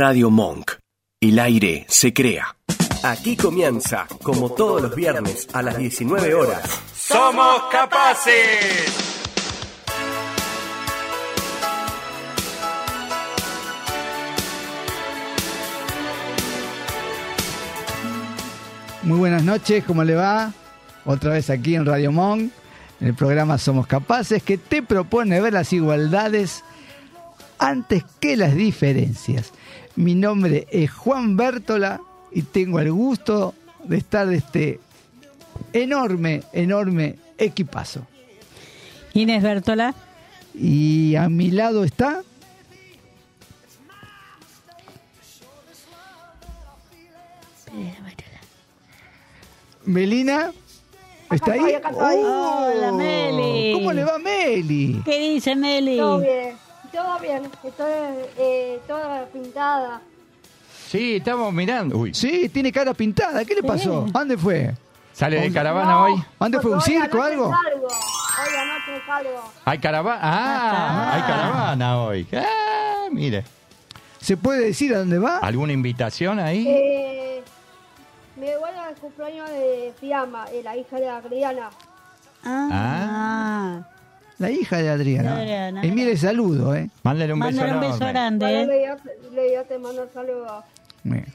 Radio Monk. El aire se crea. Aquí comienza, como todos los viernes a las 19 horas. ¡Somos capaces! Muy buenas noches, ¿cómo le va? Otra vez aquí en Radio Monk, en el programa Somos Capaces, que te propone ver las igualdades antes que las diferencias. Mi nombre es Juan Bértola y tengo el gusto de estar de este enorme, enorme equipazo. Inés Bertola. Y a mi lado está Melina. ¿Está ahí? Hola, Meli. ¿Cómo le va Meli? ¿Qué dice Meli? Todo bien, todo bien. Estoy eh, toda pintada. Sí, estamos mirando. Uy, Sí, tiene cara pintada. ¿Qué le pasó? ¿A ¿Dónde fue? ¿sale de caravana No. hoy? ¿A ¿Dónde fue? ¿Un circo o algo? salgo. Hoy anoche salgo. ¿Hay caravana? Ah, hay caravana hoy. Ah, mire. ¿Se puede decir a dónde va? ¿Alguna invitación ahí? Eh, me voy al cumpleaños de Fiamma, eh, la hija de Adriana. Ah. La hija de Adriana. De Adriana. Y mire, saludo, ¿eh? Mándale un beso Mándale un beso grande. Bueno, ¿eh? le, le te mando un saludo.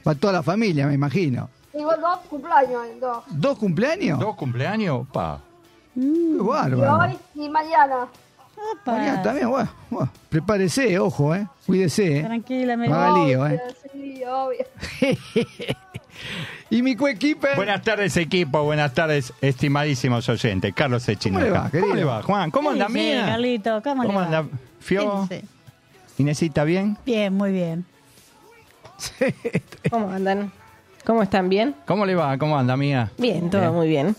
Para toda la familia, me imagino. Digo dos cumpleaños, dos. ¿Dos cumpleaños? ¿Dos cumpleaños? Pa. Qué Y bárbaro. hoy y mañana. Opa. Mañana también, bueno, bueno, prepárese, ojo, ¿eh? Cuídese, ¿eh? Tranquila, haga lío, ¿eh? Sí, obvio. y mi coequiper. Buenas tardes, equipo. Buenas tardes, estimadísimos oyentes. Carlos Echinoca. ¿Cómo le va, querido? ¿Cómo le va, Juan? ¿Cómo anda, Sí, mía? Carlito, ¿cómo, le ¿Cómo va? anda, Fio? Sí, sí. ¿Inesita bien? Bien, muy bien. ¿Cómo andan? ¿Cómo están? ¿Bien? ¿Cómo le va? ¿Cómo anda, mía? Bien, todo Bien. muy bien.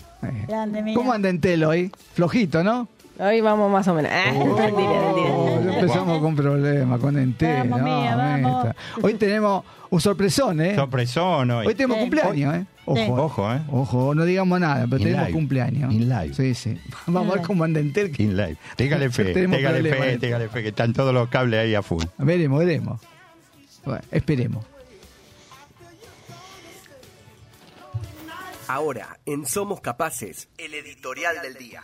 Grande, mía. ¿Cómo anda Entelo hoy? Flojito, ¿no? Hoy vamos más o menos. Ah, mentira, mentira. Oh, ya empezamos con problemas, con Entelo. Vamos, mía, vamos. Hoy tenemos un sorpresón, ¿eh? Sorpresón hoy. Hoy tenemos Sí. cumpleaños, ¿eh? Ojo, Sí. Ojo, ¿eh? Ojo, no digamos nada, pero In tenemos live. cumpleaños. In live. Sí, sí. Vamos a ver cómo anda Entel. que- In live. Téngale fe, téngale fe, ¿eh? téngale fe, que están todos los cables ahí a full. Veremos, veremos. Bueno, esperemos. Ahora, en Somos Capaces, el editorial del día.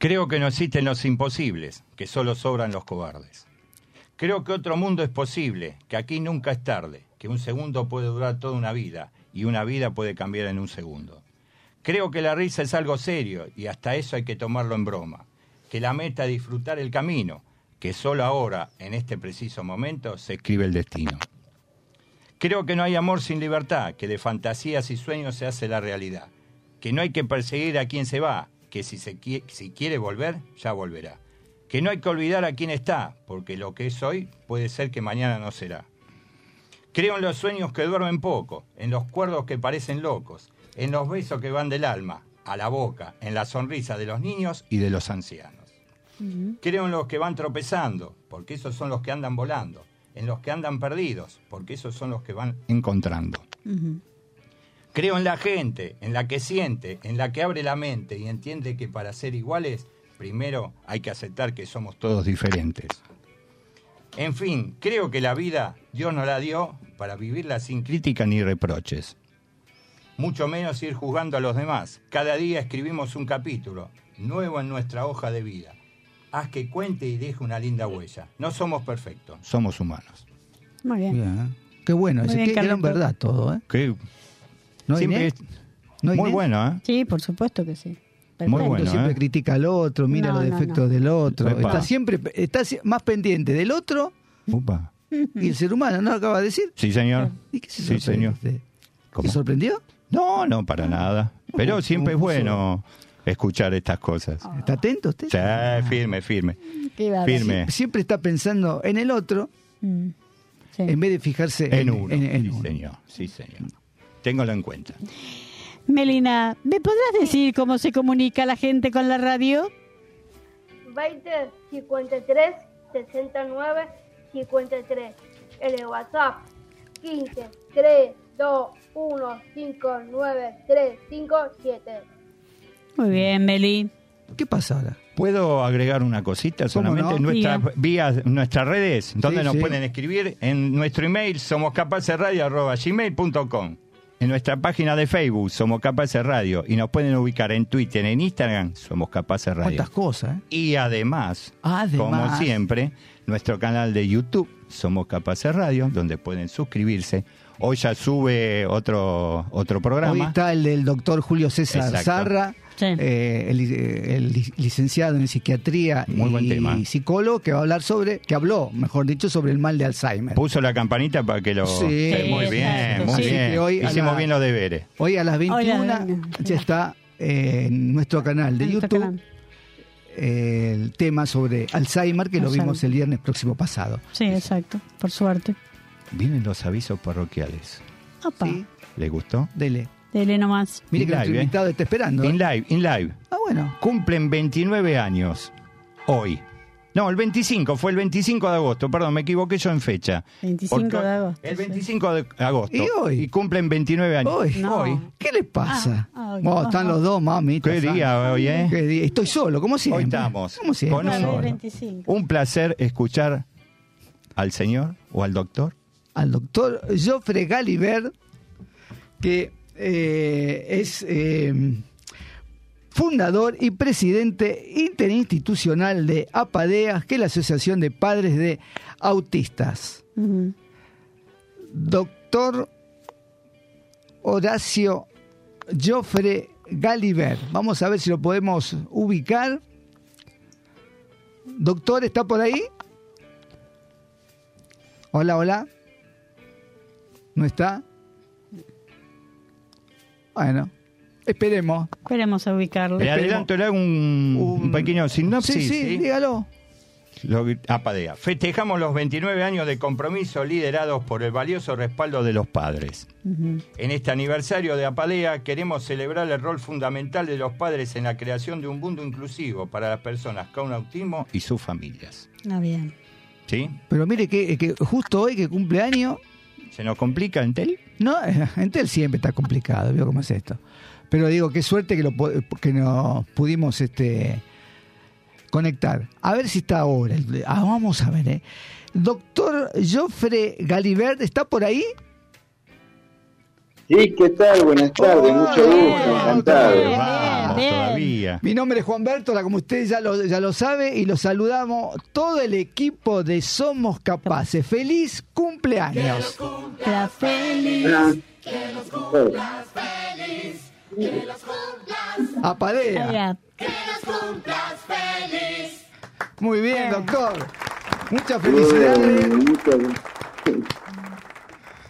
Creo que no existen los imposibles, que solo sobran los cobardes. Creo que otro mundo es posible, que aquí nunca es tarde, que un segundo puede durar toda una vida y una vida puede cambiar en un segundo. Creo que la risa es algo serio y hasta eso hay que tomarlo en broma. Que la meta es disfrutar el camino, que solo ahora, en este preciso momento, se escribe el destino. Creo que no hay amor sin libertad, que de fantasías y sueños se hace la realidad. Que no hay que perseguir a quien se va, que si, se qui- si quiere volver, ya volverá. Que no hay que olvidar a quien está, porque lo que es hoy puede ser que mañana no será. Creo en los sueños que duermen poco, en los cuerdos que parecen locos, en los besos que van del alma, a la boca, en la sonrisa de los niños y de los ancianos. Creo en los que van tropezando, porque esos son los que andan volando, en los que andan perdidos, porque esos son los que van encontrando. Creo en la gente, en la que siente, en la que abre la mente y entiende que para ser iguales, primero hay que aceptar que somos todos diferentes. En fin, creo que la vida Dios nos la dio para vivirla sin crítica ni reproches. Mucho menos ir juzgando a los demás. Cada día escribimos un capítulo nuevo en nuestra hoja de vida. Haz que cuente y deje una linda huella. No somos perfectos, somos humanos. Muy bien. Bien. Qué bueno, Muy bien, qué gran verdad todo, ¿eh? Que ¿No, siempre Inés? es ¿No, muy Inés? bueno, ¿eh? Sí, por supuesto que sí. Muy Perfecto. bueno. siempre ¿eh? critica al otro, mira No, los defectos no. del otro. Epa. Está siempre está más pendiente del otro Upa. y el ser humano, ¿no lo acaba de decir? Sí, señor. ¿Y qué se Sí, sorprende señor. ¿Se sorprendió? No, no, para nada. Pero siempre es ¿Cómo bueno escuchar estas cosas. ¿Está atento usted? Sí, firme, firme. Firme. Siempre está pensando en el otro Mm. Sí. en vez de fijarse En uno. en- en sí, uno. señor. Sí, señor. Téngalo en cuenta. Melina, ¿me podrás decir cómo se comunica la gente con la radio? 20 53 69 53. El WhatsApp 15 3 2 1 5 9 3 5 7. Muy bien, Meli. ¿Qué pasa ahora? ¿Puedo agregar una cosita solamente? no? Nuestras Diga. vías, nuestras redes, donde Sí, nos sí. pueden escribir, en nuestro email somoscapacesradio.gmail.com En nuestra página de Facebook, Somos Capaces Radio, y nos pueden ubicar en Twitter, en Instagram, Somos Capaces Radio. ¿Cuántas cosas? eh? Y además, Además. como siempre, nuestro canal de YouTube, Somos Capaces Radio, donde pueden suscribirse. Hoy ya sube otro, otro Hoy programa. está el del doctor Julio César Exacto. Zarra, Sí. eh, el, eh, el licenciado en psiquiatría Muy buen y tema. psicólogo, que va a hablar sobre, que habló, mejor dicho, sobre el mal de Alzheimer. Puso la campanita para que lo... Sí. Eh, muy bien, muy sí. bien. Hoy Hicimos la- bien los deberes. Hoy a las 21 Hola. ya está eh, en nuestro canal de En YouTube el tema sobre Alzheimer, que lo vimos el viernes próximo pasado. Sí, exacto, por suerte. Vienen los avisos parroquiales. Opa, Sí, ¿Les gustó? dele. Dele nomás. Mire que nuestro live, ¿eh? invitado está esperando. In live, in live. Ah, bueno. Cumplen 29 años hoy. No, el 25, fue el 25 de agosto, perdón, me equivoqué yo en fecha. 25 Porque de agosto, El sí. 25 de agosto. ¿Y hoy? Y cumplen 29 años. Hoy. No. Hoy. ¿Qué le pasa? Ah, Oh, están los dos, mami. Qué día hoy, ¿eh? Qué día. Estoy solo, como siempre. Hoy estamos Como siempre. con solo. 25. un placer escuchar al señor o al doctor. al doctor Joffre Galiber, que eh, es eh, fundador y presidente interinstitucional de APADEAS, que es la Asociación de Padres de Autistas. Doctor Horacio Joffre Galiber. Vamos a ver si lo podemos ubicar. Doctor, ¿está por ahí? Hola, hola. ¿No está? Bueno, esperemos. Esperemos a ubicarlo. Le adelanto, le hago un, Un- un pequeño sinopsis. sí, sí, ¿sí? dígalo. Lo que- Apadea. Festejamos los 29 años de compromiso liderados por el valioso respaldo de los padres. En este aniversario de Apalea queremos celebrar el rol fundamental de los padres en la creación de un mundo inclusivo para las personas con autismo y sus familias. Ah, bien. ¿Sí? Pero mire que, que justo hoy que cumple año, ¿Se nos complica Entel? no, Entel siempre está complicado, veo cómo es esto. Pero digo, qué suerte que, lo, que nos pudimos este, conectar. A ver si está ahora. Ah, vamos a ver, ¿eh? Doctor Joffre Galibert, ¿está por ahí? Sí, ¿qué tal? Buenas tardes, mucho Hola, gusto, bien, encantado. Bien. Todavía. Mi nombre es Juan Bertola, como usted ya lo, ya lo sabe, y lo saludamos todo el equipo de Somos Capaces. ¡Feliz cumpleaños! Sea feliz. Ah, Apadea. Oiga, Muy bien, doctor. Muchas felicidades.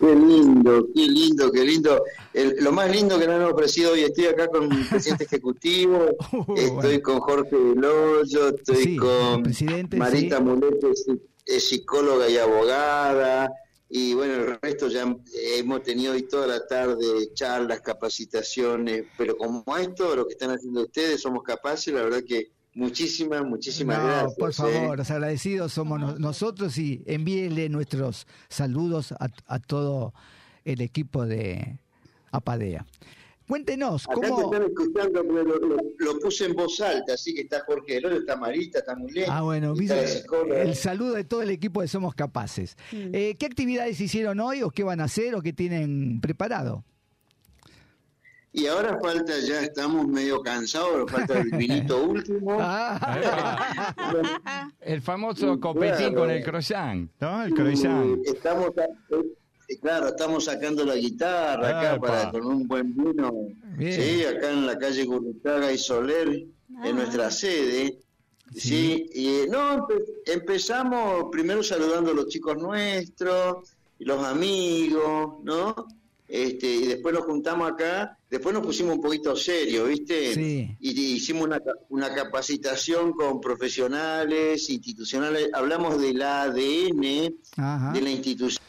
Qué lindo, qué lindo, qué lindo. El- lo más lindo que nos han ofrecido hoy, estoy acá con el presidente ejecutivo, Uh, estoy bueno. con Jorge Veloyo, estoy Sí, con Marita sí. Mulete, es, psicóloga y abogada, y bueno, el resto ya hemos tenido hoy toda la tarde charlas, capacitaciones, pero como esto, lo que están haciendo ustedes, somos capaces, la verdad que muchísimas, muchísimas No, gracias. por ¿eh? favor, los agradecidos somos no- nosotros y envíenle nuestros saludos a, a todo el equipo de Apadea. Cuéntenos, Acá te ¿cómo...? están escuchando, pero lo, lo- lo puse en voz alta, así que está Jorge Veloyo, está Marita, está Mulete, Ah, bueno, psicóloga. el saludo de todo el equipo de Somos Capaces. Eh, ¿Qué actividades hicieron hoy o qué van a hacer o qué tienen preparado? Y ahora falta, ya estamos medio cansados, pero falta el vinito último. Ah, El famoso copetín claro. con el croissant, ¿no? El croissant. Estamos, claro, estamos sacando la guitarra acá Epa. para con un buen vino. Bien. Sí, acá en la calle Gurrutaga y Soler, en nuestra sede. Sí, y no, empe- empezamos primero saludando a los chicos nuestros, y los amigos, ¿no? Este, y después nos juntamos acá, después nos pusimos un poquito serio, ¿viste? Sí. Y, y hicimos una, una capacitación con profesionales, institucionales, hablamos del ADN, Ajá. de la institución,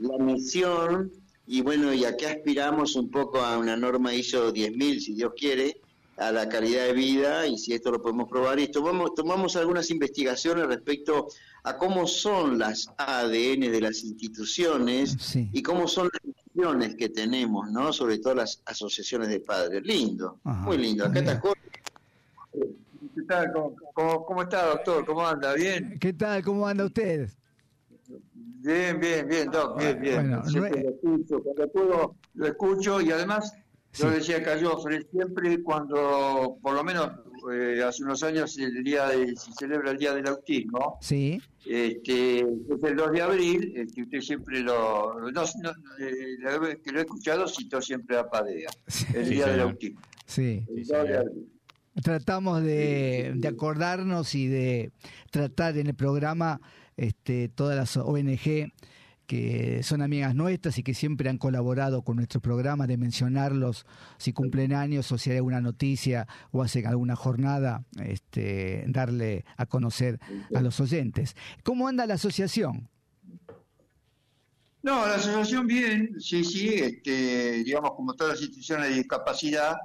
la misión, y bueno, y acá aspiramos un poco a una norma ISO 10.000, si Dios quiere, a la calidad de vida, y si esto lo podemos probar, y tomamos, tomamos algunas investigaciones respecto a cómo son las ADN de las instituciones Sí. y cómo son las misiones que tenemos, ¿no? Sobre todo las asociaciones de padres. Lindo, Ajá, muy lindo. Acá está tal? ¿Cómo, cómo, cómo está, doctor? ¿Cómo anda? ¿Bien? ¿Qué tal? ¿Cómo anda usted? Bien, bien, bien, Doc, bien, bien. Bueno, siempre lo escucho, cuando puedo lo escucho y además, yo decía acá yo, siempre cuando, por lo menos eh, hace unos años, el día de, se celebra el Día del Autismo, Sí. este, es el 2 de abril, este, usted siempre lo, no, no, eh, la vez que lo he escuchado, citó siempre a Padea, el Sí, Día del. Autismo. Sí. El Sí, 2 de abril. Tratamos de, de acordarnos y de tratar en el programa este, todas las ONG que son amigas nuestras y que siempre han colaborado con nuestro programa, de mencionarlos si cumplen años o si hay alguna noticia o hacen alguna jornada, este, darle a conocer a los oyentes. ¿Cómo anda la asociación? No, la asociación bien, sí, sí, este, digamos como todas las instituciones de discapacidad,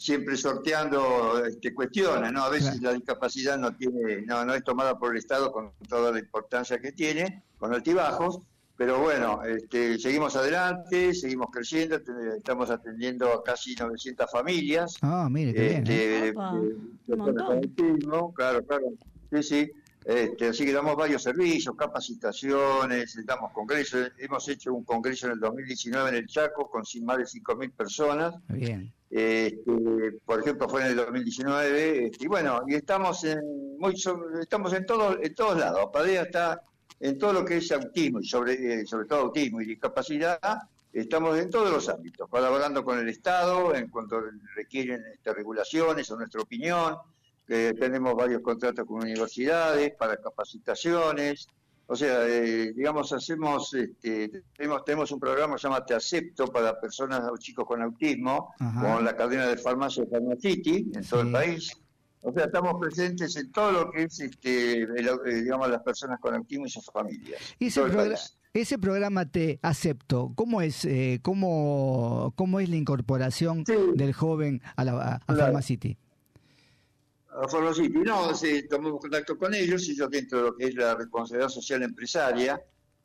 siempre sorteando este, cuestiones, ¿no? A veces Claro. la discapacidad no tiene, no, no es tomada por el Estado con toda la importancia que tiene, con altibajos, pero bueno, este, seguimos adelante, seguimos creciendo, estamos atendiendo a casi 900 familias, Ah, mire, qué bien. ¿eh? este, Opa, montón. autismo, claro, claro, sí, sí. Este, así que damos varios servicios, capacitaciones, damos congresos. Hemos hecho un congreso en el 2019 en el Chaco con sin más de 5.000 personas. Bien. Este, por ejemplo, fue en el 2019. este, y bueno, y estamos en muy estamos en, todo, en todos lados. Padea está en todo lo que es autismo, y sobre, eh, sobre todo autismo y discapacidad. Estamos en todos los ámbitos, colaborando con el Estado en cuanto requieren este, regulaciones o nuestra opinión. Eh, tenemos varios contratos con universidades para capacitaciones. O sea, eh, digamos, hacemos, este, tenemos, tenemos un programa que se llama Te Acepto para personas o chicos con autismo, Ajá. con la cadena de farmacia Pharmacity en todo el país. O sea, estamos presentes en todo lo que es, este, el- eh, digamos, las personas con autismo y sus familias. Y ese, programa te acepto. ¿Cómo es, eh, cómo, cómo es la incorporación Sí. del joven a, la, a, Claro. Pharmacity? A Pharmacity, no, sí, tomamos contacto con ellos, ellos dentro de lo que es la responsabilidad social empresaria.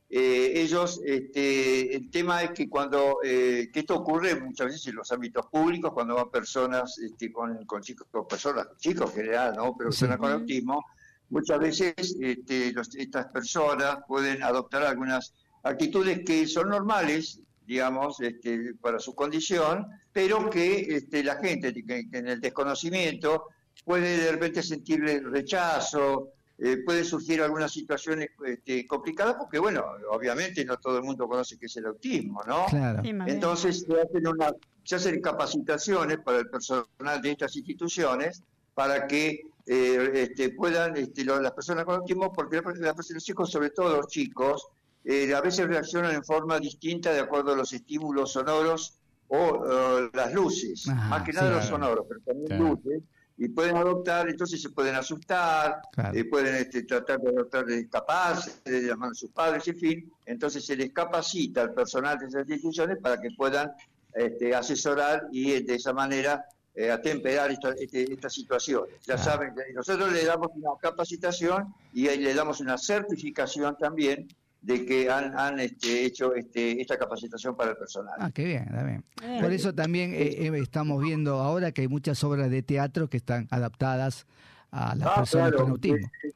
eh, ellos, este, el tema es que cuando, eh, que esto ocurre muchas veces en los ámbitos públicos, cuando van personas este, con, con chicos, con personas, chicos en general, ¿no? Pero personas Sí. con autismo, muchas veces este, los- estas personas pueden adoptar algunas actitudes que son normales, digamos, este, para su condición, pero que este, la gente que, que en el desconocimiento puede de repente sentir rechazo, eh, puede surgir algunas situaciones este, complicadas, porque bueno, obviamente no todo el mundo conoce qué es el autismo, ¿no? Claro. Sí. Entonces se hacen, una, se hacen capacitaciones para el personal de estas instituciones para que eh, este, puedan este, lo- las personas con autismo, porque la- la- los chicos, sobre todo los chicos, eh, a veces reaccionan en forma distinta de acuerdo a los estímulos sonoros o las luces, Ajá, más que nada sí. los sonoros, pero también Claro. luces, y pueden adoptar, entonces se pueden asustar, Claro. eh, pueden este, tratar de adoptar, de escaparse, de llamar a sus padres, en fin, entonces se les capacita al personal de esas instituciones para que puedan este, asesorar y eh, de esa manera eh, atemperar esta- este- estas situaciones. Ya Claro. saben, nosotros le damos una capacitación y ahí le damos una certificación también de que han, han este, hecho este, esta capacitación para el personal. Ah, qué bien, está bien. Bien. Por eso también eh, eh, estamos viendo ahora que hay muchas obras de teatro que están adaptadas a las Ah, personas claro, con autismo. eh,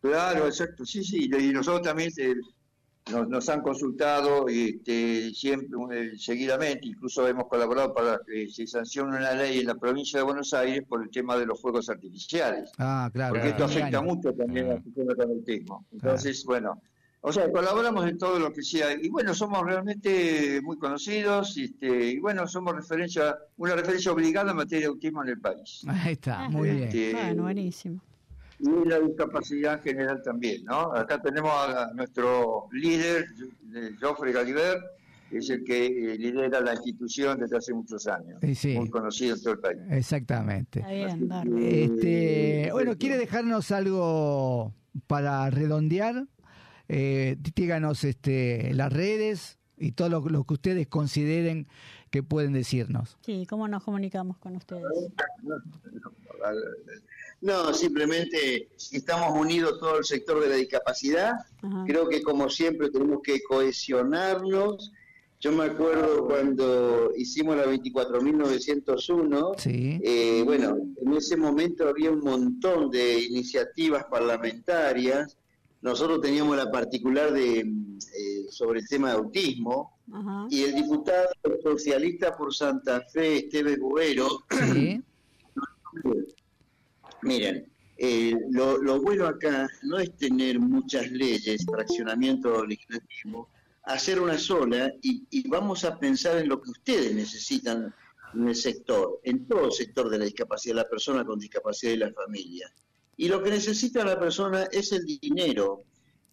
Claro, exacto, sí, sí, y nosotros también eh, nos, nos han consultado este, siempre, eh, seguidamente, incluso hemos colaborado para que se sancione una ley en la provincia de Buenos Aires por el tema de los fuegos artificiales, Ah, claro. porque esto afecta mucho también a Ah. las personas con autismo. Entonces, bueno, o sea, colaboramos en todo lo que sea, y bueno, somos realmente muy conocidos, este, y bueno, somos referencia, una referencia obligada en materia de autismo en el país. Ahí está, muy bien. Bueno, buenísimo. y la discapacidad en general también, ¿no? Acá tenemos a, nuestro líder, eh, Joffrey Galiber, que es el que eh, lidera la institución desde hace muchos años, Sí, sí. muy conocido en todo el país. Exactamente. Está bien. Este, bueno, ¿quiere dejarnos algo para redondear? Eh, díganos este, las redes y todo lo, lo que ustedes consideren que pueden decirnos. Sí, ¿cómo nos comunicamos con ustedes? No, simplemente estamos unidos todo el sector de la discapacidad. Ajá. Creo que como siempre tenemos que cohesionarnos Yo me acuerdo cuando hicimos la 24.901, Sí. eh, bueno, en ese momento había un montón de iniciativas parlamentarias. Nosotros teníamos la particular de eh, sobre el tema de autismo Ajá. y el diputado socialista por Santa Fe, Esteban Gubero, Sí. Miren, eh, lo, lo bueno acá no es tener muchas leyes, fraccionamiento legislativo, hacer una sola y, y vamos a pensar en lo que ustedes necesitan en el sector, en todo el sector de la discapacidad, la persona con discapacidad y la familia. Y lo que necesita la persona es el dinero,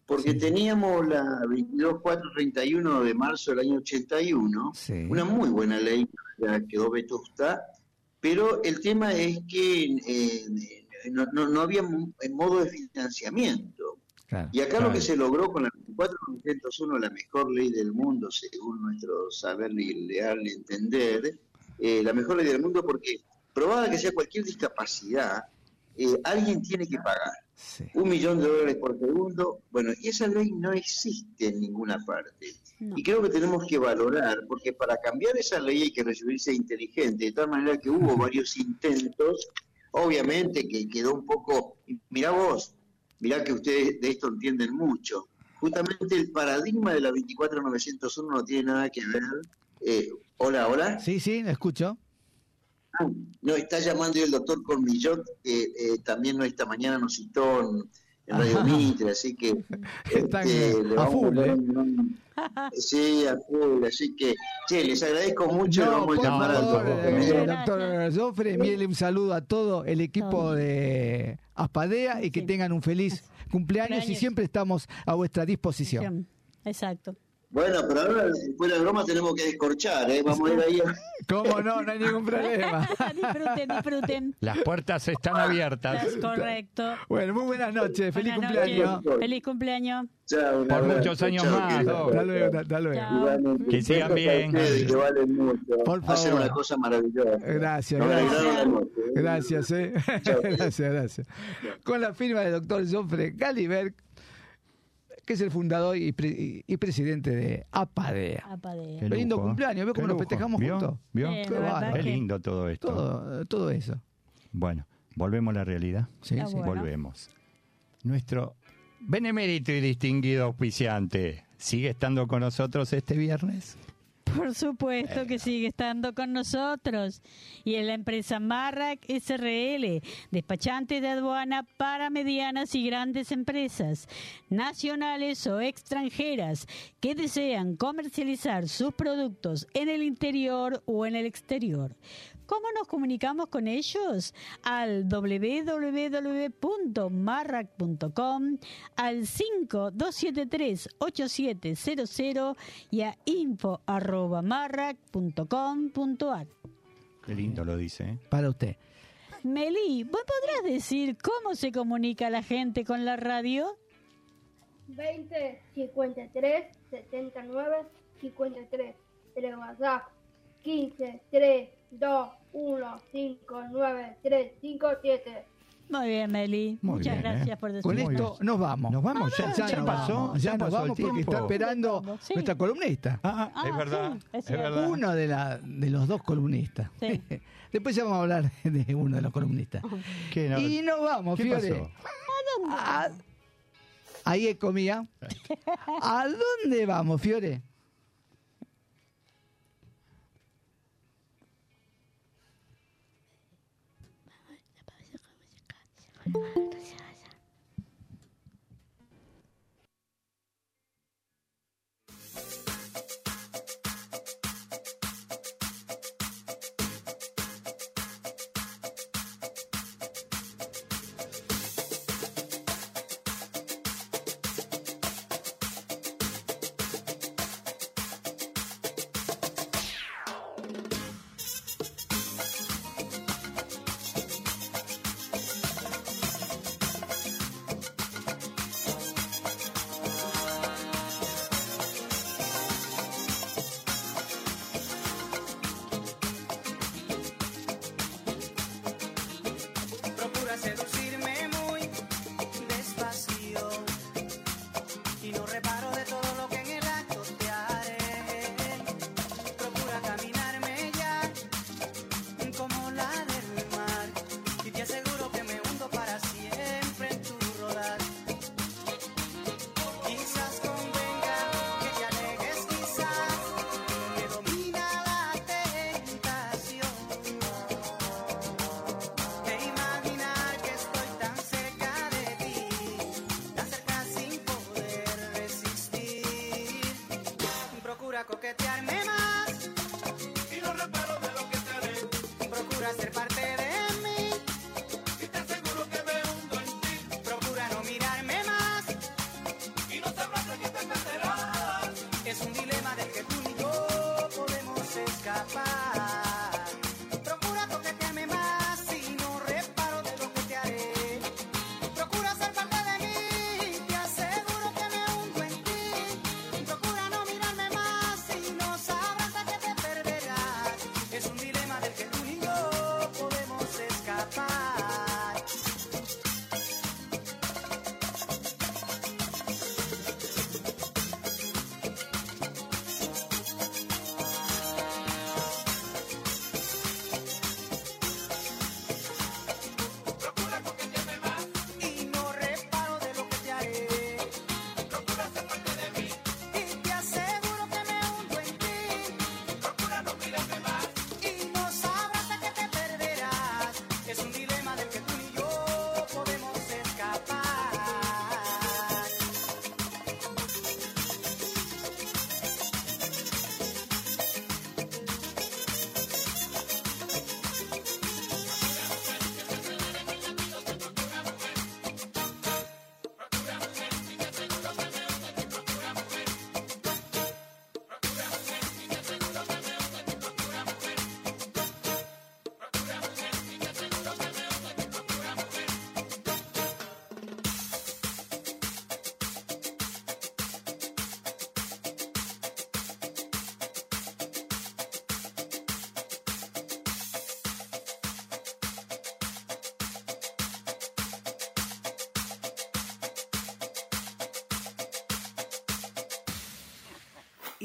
porque teníamos la 22431 de marzo del año 81, Sí. una muy buena ley, ya quedó vetusta, pero el tema es que eh, no, no- no había mo- modo de financiamiento. Claro. Y acá Claro. lo que se logró con la 24901, la mejor ley del mundo, según nuestro saber y leal entender, eh, la mejor ley del mundo porque, probada que sea cualquier discapacidad, eh, alguien tiene que pagar Sí. un millón de dólares por segundo. Bueno, y esa ley no existe en ninguna parte. No. Y creo que tenemos que valorar, porque para cambiar esa ley hay que recibirse inteligente, de tal manera que hubo varios intentos, obviamente que quedó un poco, y mirá vos, mirá que ustedes de esto entienden mucho. Justamente el paradigma de la 24901 no tiene nada que ver. eh, hola, hola. Sí, sí, lo escucho. Ah, No, está llamando el doctor Cormillot, que eh, también esta mañana nos citó en, en Radio. Mitre, así que este, le a full, ¿eh? Sí, a full, así que, che, les agradezco mucho y No, vamos a llamar al favor, doctor eh, doctor Joffre, envíele un saludo a todo el equipo Todo. de Aspadea y que Sí. tengan un feliz cumpleaños y Cumpleaños. siempre estamos a vuestra disposición. Exacto. Bueno, pero ahora, fuera de broma, tenemos que descorchar, ¿eh? Vamos a ir ahí. a- ¿Cómo no? No hay ningún problema. disfruten, disfruten. Las puertas están abiertas. Es correcto. Bueno, muy buenas noches. Feliz Buenas cumpleaños. noches. Feliz cumpleaños. Chao, Por muchos años chao, más. Doc. Hasta luego, hasta luego. Chao. Que sigan bien. que valen mucho. Por Hacen favor. una cosa maravillosa. Gracias, gracias. ¿eh? Gracias, eh. Chao. gracias, gracias. Con la firma del doctor Joffre Galiberg, que es el fundador y, pre- y- presidente de APADEA. Apadea. Qué lindo lujo, ¿eh? cumpleaños, ¿vio Qué cómo nos lujo. festejamos ¿Vio? juntos? ¿Vio? Qué lindo todo esto. Todo, todo eso. Bueno, volvemos a la realidad. Sí, sí. bueno. Volvemos. Nuestro benemérito y distinguido auspiciante, ¿sigue estando con nosotros este viernes? Por supuesto que sigue estando con nosotros. Y es la empresa Marrac SRL, despachante de aduana para medianas y grandes empresas, nacionales o extranjeras, que desean comercializar sus productos en el interior o en el exterior. ¿Cómo nos comunicamos con ellos? Al www.marrac.com, al 5273-8700 y a info.marrac.com.ar. Qué lindo lo dice, ¿eh? Para usted. Meli, ¿vos podrás decir cómo se comunica la gente con la radio? 20 53 79 53. El WhatsApp 15 3 2 1 5 9 3 5 7. Muy bien, Meli. Muy Muchas bien, gracias ¿eh? por decir. Con esto bien. nos vamos. Nos vamos, ya, Ya, ya nos pasó, vamos, ya ya nos pasó el vamos porque tiempo. está esperando Sí. nuestra columnista. Ah, Ah, es verdad, sí, es es verdad. Uno de, la, de los dos columnistas. Sí. Después ya vamos a hablar de uno de los columnistas. ¿Qué, no? Y nos vamos, ¿Qué Fiore. pasó? A- Ahí comía. ¿A dónde vamos, Fiore? 嗯，不。Coquetearme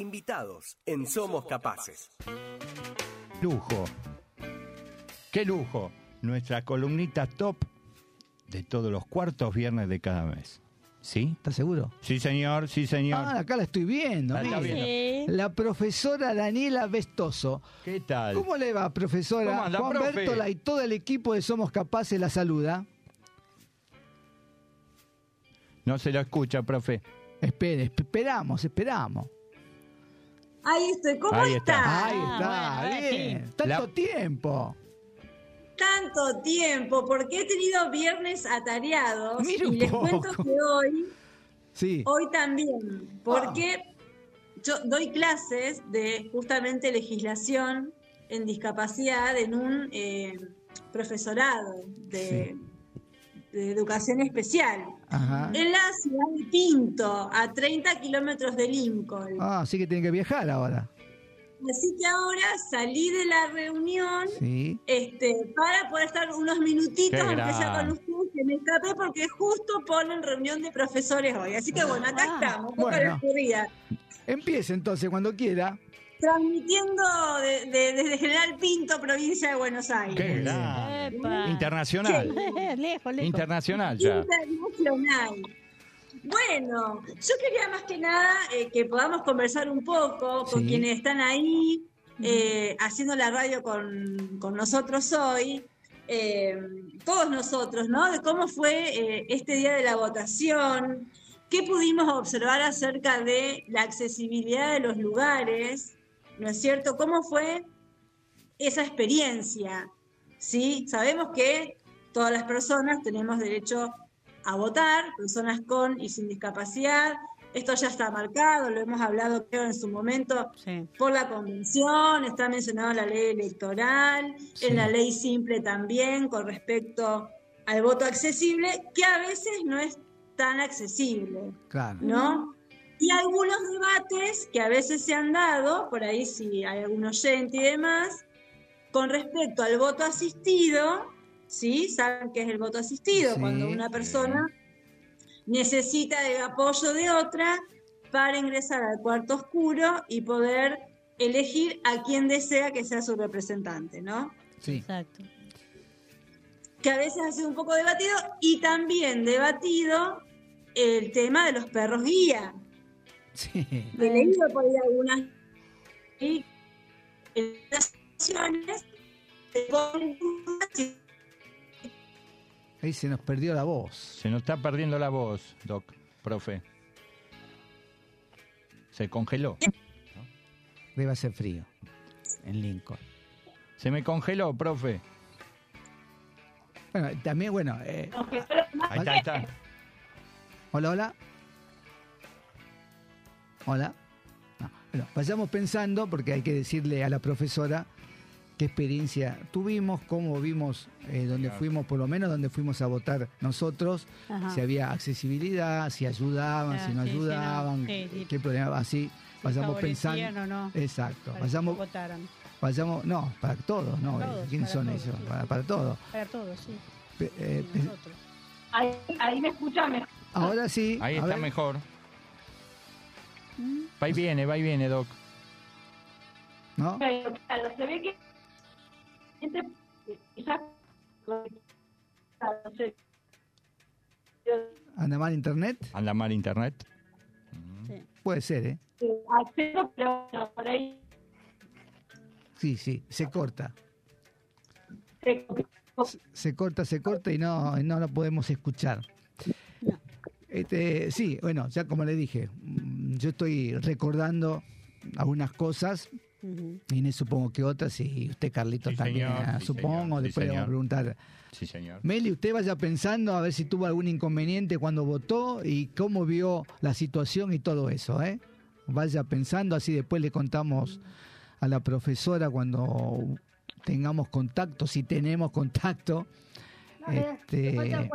Invitados en Somos Capaces. Lujo. Qué lujo. Nuestra columnita top de todos los cuartos viernes de cada mes. ¿Sí? ¿Estás seguro? Sí, señor, sí, señor. Ah, acá la estoy viendo. La viendo. La profesora Daniela Vestoso. ¿Qué tal? ¿Cómo le va, profesora? ¿Cómo anda, Juan profe? Bertola y todo el equipo de Somos Capaces la saluda. No se lo escucha, profe. Espere, esp- esperamos, esperamos. Ahí estoy, ¿cómo Ahí está. está? Ahí Ah, está, bueno, ahora bien. sí. Tanto La- tiempo. Tanto tiempo, porque he tenido viernes atareados Mira un y les poco. cuento que hoy, Sí. hoy también, porque yo doy clases de justamente legislación en discapacidad en un eh, profesorado de, de educación especial Ajá. en la ciudad de Pinto, a 30 kilómetros de Lincoln. Ah, sí que tiene que viajar ahora. Así que ahora salí de la reunión Sí. este, para poder estar unos minutitos, Qué aunque sea gran. con ustedes, que me escapé porque justo ponen reunión de profesores hoy. Así que bueno, acá Ah. estamos, un poco Bueno. Empiece entonces cuando quiera. Transmitiendo de- de- desde General Pinto, provincia de Buenos Aires. Qué. Internacional. lejos, lejos. Internacional ya. Internacional. Bueno, yo quería más que nada eh, que podamos conversar un poco con Sí. quienes están ahí eh, haciendo la radio con, con nosotros hoy, eh, todos nosotros, ¿no? De cómo fue eh, este día de la votación, qué pudimos observar acerca de la accesibilidad de los lugares, ¿no es cierto? ¿Cómo fue esa experiencia? ¿Sí? Sabemos que todas las personas tenemos derecho a votar, personas con y sin discapacidad. Esto ya está marcado, lo hemos hablado creo en su momento Sí. por la convención, está mencionado en la ley electoral, Sí. en la ley simple también con respecto al voto accesible, que a veces no es tan accesible, Claro. ¿no? Y algunos debates que a veces se han dado, por ahí si hay algún oyente y demás, con respecto al voto asistido, ¿sí? Saben qué es el voto asistido, Sí. cuando una persona necesita el apoyo de otra para ingresar al cuarto oscuro y poder elegir a quien desea que sea su representante, ¿no? Sí. Exacto. Que a veces ha sido un poco debatido y también debatido el tema de los perros guía. Sí. He leído por ahí algunas y en las si Ahí se nos perdió la voz. Se nos está perdiendo la voz, Doc, profe. Se congeló. Debe hacer frío en Lincoln. Se me congeló, profe. Bueno, también, bueno. eh, Ahí está, ahí está. hola, hola. Hola. No, bueno, vayamos pensando, porque hay que decirle a la profesora qué experiencia tuvimos, cómo vimos eh, donde Claro. fuimos, por lo menos donde fuimos a votar nosotros, Ajá. si había accesibilidad, si ayudaban, Ah, si no sí, sí, no. ayudaban, Sí, sí. qué problema, así. Vayamos favorecían pensando. o no. Exacto. Para que Vayamos, votaran. vayamos, no, para todos, no. Todos, ¿Quiénes para son todos, ellos? sí. Para, para todos. Para todos, sí. Pe- eh. Ahí, ahí me escuchan mejor. ahora sí. Ahí está ver. mejor. Va y viene, va y viene, Doc. ¿No? Pero claro, se ve que quizás no sé, ¿Anda mal internet? Anda mal internet. Sí. Puede ser, ¿eh? acceso, pero bueno, por ahí Sí, sí, se corta. se- Se corta, se corta y no, no lo podemos escuchar. No. Este, sí, bueno, ya como le dije, yo estoy recordando algunas cosas, Ujú. Inés supongo que otras, y usted Carlitos Sí, también, señor, ah, sí, supongo, sí, después le vamos a preguntar. Sí, señor. Meli, usted vaya pensando a ver si tuvo algún inconveniente cuando votó y cómo vio la situación y todo eso, ¿eh? Vaya pensando, así después le contamos a la profesora cuando tengamos contacto, si tenemos contacto. Este,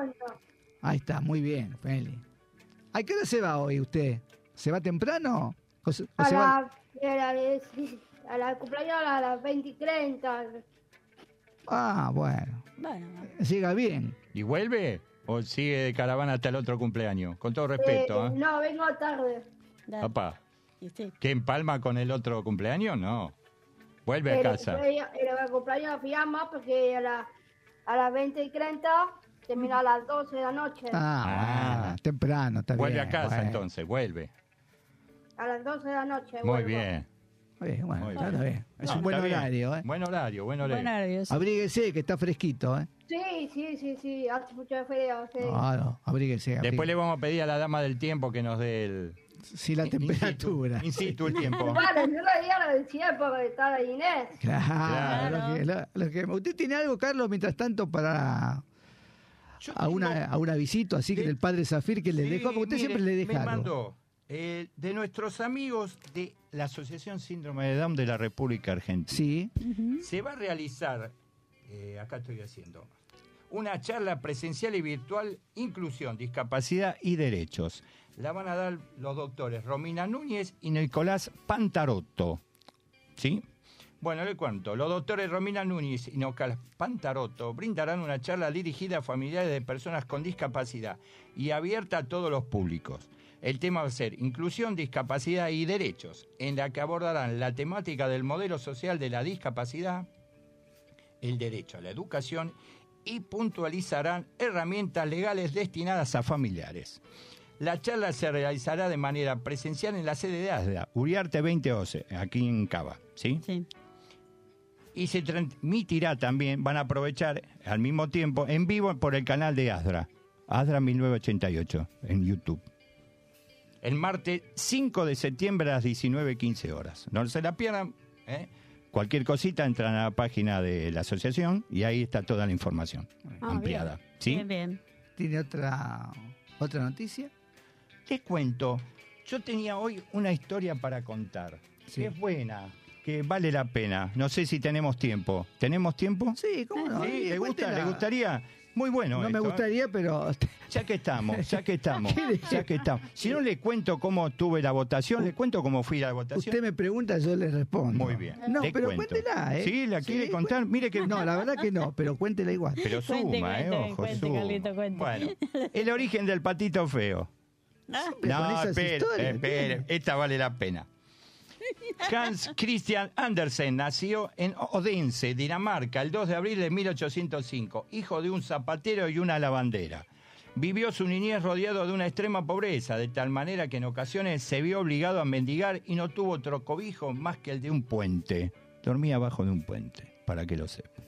ahí está, muy bien, Meli. ¿A qué hora se va hoy usted? ¿Se va temprano? ¿O se- o A se va- la, a la, a la cumpleaños a las 20 y 30. Ah, bueno, Bueno, llega bien. ¿Y vuelve? ¿O sigue de caravana hasta el otro cumpleaños? Con todo respeto, Eh, ¿eh? No, vengo tarde. Papá. ¿qué empalma con el otro cumpleaños? No. Vuelve a Pero casa. Era el cumpleaños de pijama porque a, la, a las 20 y 30 termina a las 12 de la noche. Ah, Ah. temprano, está Vuelve bien, a casa bueno. entonces, vuelve. A las 12 de la noche. Muy vuelvo. bien. Eh, bueno, Muy está bien. bien. Es No, un buen está bien. horario, ¿eh? Buen horario, buen Buen horario. horario, sí. Abríguese, que está fresquito, ¿eh? Sí, sí, sí, sí, hace mucho frío. Sí. Claro, abríguese. Después le abríguese. vamos a pedir a la dama del tiempo que nos dé el... Sí, la temperatura. In situ el tiempo. Bueno, yo lo día lo decía porque estaba Inés. Claro, Claro. Lo que, lo- lo que- ¿Usted tiene algo, Carlos, mientras tanto, para Yo a una, a una visita así que de- del padre Zafir que le Sí, dejó? Porque usted mire, siempre le deja Me algo. mandó eh, de nuestros amigos de la Asociación Síndrome de Down de la República Argentina. Sí, Se va a realizar, eh, acá estoy haciendo, una charla presencial y virtual, inclusión, discapacidad y derechos. La van a dar los doctores Romina Núñez y Nicolás Pantarotto. ¿Sí? Bueno, le cuento. Los doctores Romina Núñez y Nicolás Pantarotto brindarán una charla dirigida a familiares de personas con discapacidad y abierta a todos los públicos. El tema va a ser inclusión, discapacidad y derechos, en la que abordarán la temática del modelo social de la discapacidad, el derecho a la educación y puntualizarán herramientas legales destinadas a familiares. La charla se realizará de manera presencial en la sede de ASDA, Uriarte 2011, aquí en Cava, ¿sí? Sí. Y se transmitirá también, van a aprovechar al mismo tiempo, en vivo por el canal de ASDRA, ASDRA 1988, en YouTube. El martes 5 de septiembre a las 19.15 horas. No se la pierdan, ¿eh? Cualquier cosita entran a la página de la asociación y ahí está toda la información Ah, ampliada. bien. ¿sí? Bien, bien. ¿tiene otra, otra noticia? Les cuento, yo tenía hoy una historia para contar, Sí. que es buena, que vale la pena. No sé si tenemos tiempo. ¿Tenemos tiempo? Sí, ¿cómo no? Sí, Eh, ¿le, gusta. ¿Le gustaría? Muy bueno. No me esto, ¿eh? gustaría, pero Ya que estamos, ya que estamos, ¿Qué le- ya que estamos. Si no le cuento cómo tuve la votación, le cuento cómo fui a la votación. usted me pregunta, yo le respondo. Muy bien. No, le pero cuento. cuéntela, ¿eh? Sí, la quiere Sí, contar. cu- Mire que No, la verdad que no, pero cuéntela igual. Pero suma, Cuente, eh, ojo, cuente, suma. Carlito, cuente. Bueno, el origen del patito feo. Con No, espere, espere, esta vale la pena. Hans Christian Andersen nació en Odense, Dinamarca, el 2 de abril de 1805, hijo de un zapatero y una lavandera. Vivió su niñez rodeado de una extrema pobreza, de tal manera que en ocasiones se vio obligado a mendigar y no tuvo otro cobijo más que el de un puente. Dormía abajo de un puente, para que lo sepa.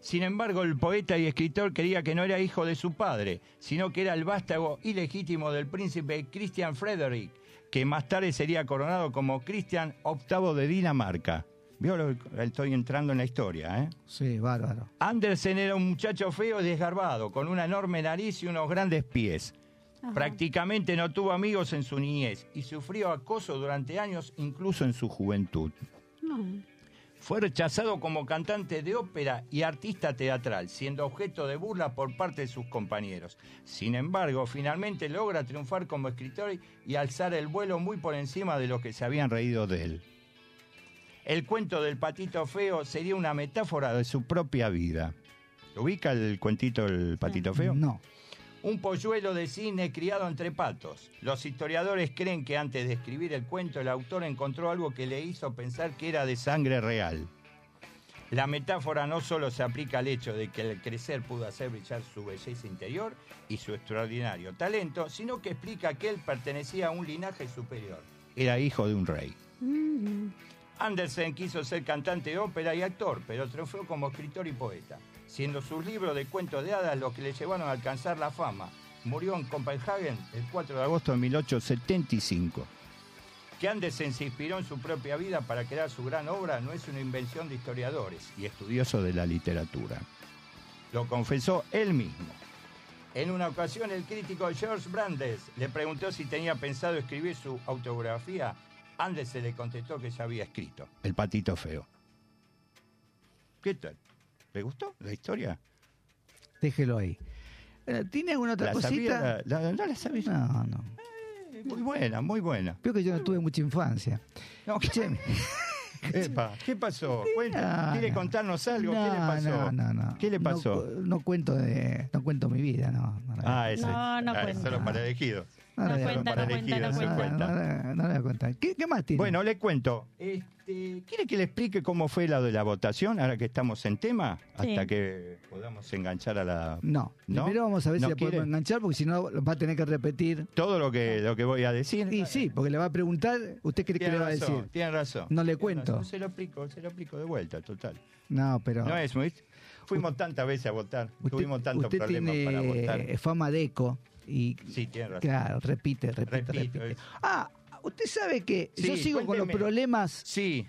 Sin embargo, el poeta y escritor creía que no era hijo de su padre, sino que era el vástago ilegítimo del príncipe Christian Frederick, que más tarde sería coronado como Cristian VIII de Dinamarca. Vio, lo- estoy entrando en la historia, ¿eh? Sí, bárbaro. Andersen era un muchacho feo y desgarbado, con una enorme nariz y unos grandes pies. Prácticamente no tuvo amigos en su niñez y sufrió acoso durante años, incluso en su juventud. Fue rechazado como cantante de ópera y artista teatral, siendo objeto de burla por parte de sus compañeros. Sin embargo, finalmente logra triunfar como escritor y alzar el vuelo muy por encima de los que se habían reído de él. El cuento del patito feo sería una metáfora de su propia vida. ¿Ubica el cuentito del patito feo? No. Un polluelo de cine criado entre patos. Los historiadores creen que antes de escribir el cuento el autor encontró algo que le hizo pensar que era de sangre real. La metáfora no solo se aplica al hecho de que el crecer pudo hacer brillar su belleza interior y su extraordinario talento, sino que explica que él pertenecía a un linaje superior. Era hijo de un rey. Andersen quiso ser cantante de ópera y actor, pero triunfó como escritor y poeta, siendo sus libros de cuentos de hadas los que le llevaron a alcanzar la fama. Murió en Copenhagen el 4 de agosto de 1875. Que Andersen se inspiró en su propia vida para crear su gran obra no es una invención de historiadores y estudiosos de la literatura. Lo confesó él mismo. En una ocasión el crítico George Brandes le preguntó si tenía pensado escribir su autobiografía. Andersen le contestó que ya había escrito. El patito feo. ¿Qué tal? ¿Le gustó la historia? Déjelo ahí. Eh, ¿Tiene alguna otra ¿La cosita? sabía? ¿La- la- no la sabía? No, no. Muy buena, muy buena. Creo que yo no tuve mucha infancia. No, Che, Epa, ¿qué pasó? Cuenta, No, ¿Quiere no. contarnos algo? ¿Qué le no, pasó? No, no, no. ¿Qué le No pasó? No, cuento de, no cuento mi vida, no. no, ah, ese. No, no ah, cuenta. Solo para elegidos. No, no, cuenta, para no no voy a contar. ¿Qué, qué más tiene? Bueno, le cuento. Este, ¿Quiere que le explique cómo fue la de la votación ahora que estamos en tema? Sí. Hasta que podamos enganchar a la... No, ¿No? primero vamos a ver ¿No si le podemos enganchar, porque si no va a tener que repetir. Todo lo que, lo que voy a decir. Y sí, porque le va a preguntar, ¿usted cree que le va a decir? tiene razón. No le cuento. razón. Se lo explico, se lo explico de vuelta, total. No, pero No es muy... Fuimos tantas veces a votar, usted, tuvimos tantos usted problemas para tiene votar. fama de eco y Sí, tiene razón. claro, repite, repite, Repito, repite. es- Ah, usted sabe que Sí, yo sigo con los problemas Sí.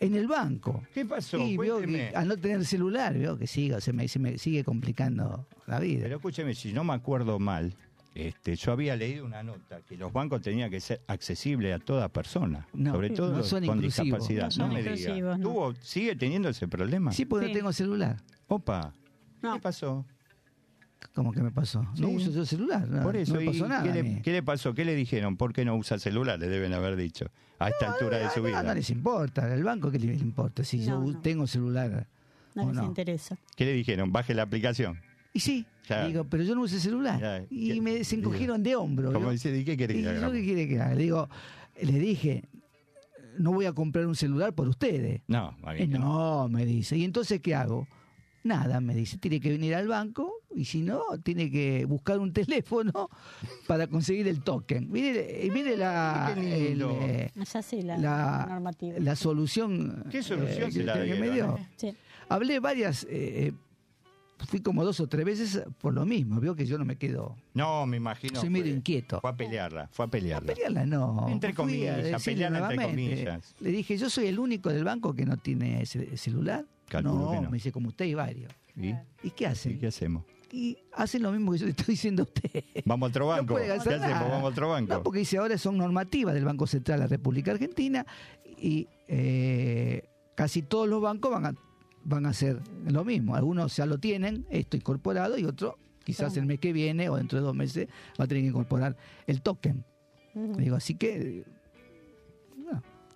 en el banco. ¿Qué pasó? Y veo Cuénteme. que al no tener celular, veo que sigo, se me, se me sigue complicando la vida. Pero escúcheme, si no me acuerdo mal, este, yo había leído una nota que los bancos tenían que ser accesibles a toda persona, No, sobre todo no los son con inclusivos. discapacidad. No son me diga. ¿Tuvo- ¿Sigue teniendo ese problema? sí, porque Sí. no tengo celular. Opa, No. ¿qué pasó? ¿Cómo que me pasó? No Sí. uso yo celular. No, Por eso, no me ¿y pasó nada. ¿qué, le, qué le pasó? ¿Qué le dijeron? ¿Por qué no usa celular? Le deben haber dicho a esta altura de su no, vida. no les importa, al banco que le importa si yo No, no. tengo celular No les no. interesa. ¿Qué le dijeron? Baje la aplicación. Y sí, Claro. digo, pero yo no uso celular. Ya, y ¿qué- me se encogieron de hombro. Como dice, ¿y qué quiere que ¿Y le yo hagamos? qué quiere que haga? Le digo, le dije, no voy a comprar un celular por ustedes. No, Eh, bien no. no, me dice. ¿Y entonces qué hago? Nada, me dice, tiene que venir al banco y si no, tiene que buscar un teléfono para conseguir el token. Mire, eh, mire la, el, eh, sí la, la, normativa. la solución, ¿Qué solución eh, se la que, me dio. eh? Sí. Hablé varias, eh, fui como dos o tres veces por lo mismo. Veo que yo no me quedo. No, me imagino. Soy medio fue- inquieto. Fue a pelearla, fue a pelearla. Pelearla no. Entre comillas, a decirle pelearla entre nuevamente. comillas. Le dije, yo soy el único del banco que no tiene ce- celular. Calculo no, me dice, como usted y varios. ¿Y? ¿Y qué ¿Y hacen? qué hacemos? Y hacen lo mismo que yo le estoy diciendo a usted. Vamos a otro banco. No puede ¿Qué hacemos? Vamos a otro banco. No, porque dice ahora son normativas del Banco Central de la República Argentina y eh, casi todos los bancos van a, van a hacer lo mismo. Algunos ya lo tienen, esto incorporado, y otros quizás el mes que viene o dentro de dos meses va a tener que incorporar el token. Ujú. Digo, así que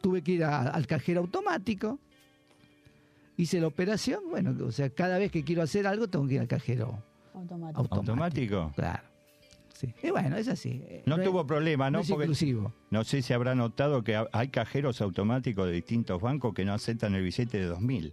tuve que ir a- al cajero automático, hice la operación, bueno, o sea, cada vez que quiero hacer algo tengo que ir al cajero Automático. automático. ¿Automático? Claro. Sí. Y bueno, es así. No es- tuvo problema, ¿no? es Porque inclusivo. no sé si habrá notado que ha- hay cajeros automáticos de distintos bancos que no aceptan el billete de 2000.